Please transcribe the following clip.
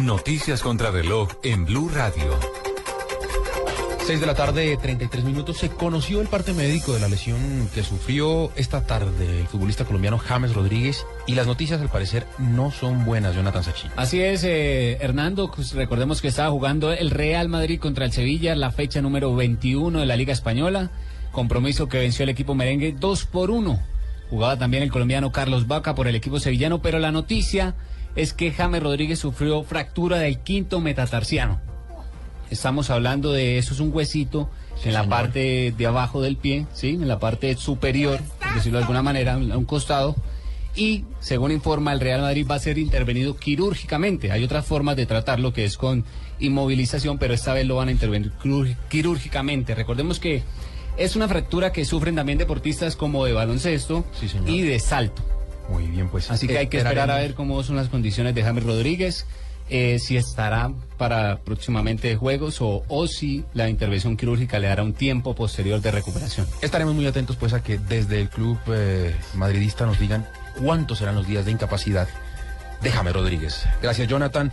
Noticias contra reloj en Blue Radio. 6 de la tarde, 33 minutos. Se conoció el parte médico de la lesión que sufrió esta tarde el futbolista colombiano James Rodríguez y las noticias al parecer no son buenas, Jonathan Sachin. Así es, eh, Hernando, pues recordemos que estaba jugando el Real Madrid contra el Sevilla, la fecha número 21 de la Liga Española, compromiso que venció el equipo merengue 2 por 1. Jugaba también el colombiano Carlos Vaca por el equipo sevillano, pero la noticia es que James Rodríguez sufrió fractura del quinto metatarsiano. Estamos hablando de eso, es un huesito en la parte de abajo del pie, ¿sí? en la parte superior, por decirlo de alguna manera, a un costado. Y según informa el Real Madrid va a ser intervenido quirúrgicamente. Hay otras formas de tratarlo que es con inmovilización, pero esta vez lo van a intervenir quirúrgicamente. Recordemos que es una fractura que sufren también deportistas como de baloncesto y de salto. Muy bien, pues. Así que hay que esperar a ver cómo son las condiciones de James Rodríguez. Eh, si estará para próximamente juegos o, o si la intervención quirúrgica le dará un tiempo posterior de recuperación. Estaremos muy atentos pues a que desde el club eh, madridista nos digan cuántos serán los días de incapacidad de James Rodríguez. Gracias, Jonathan.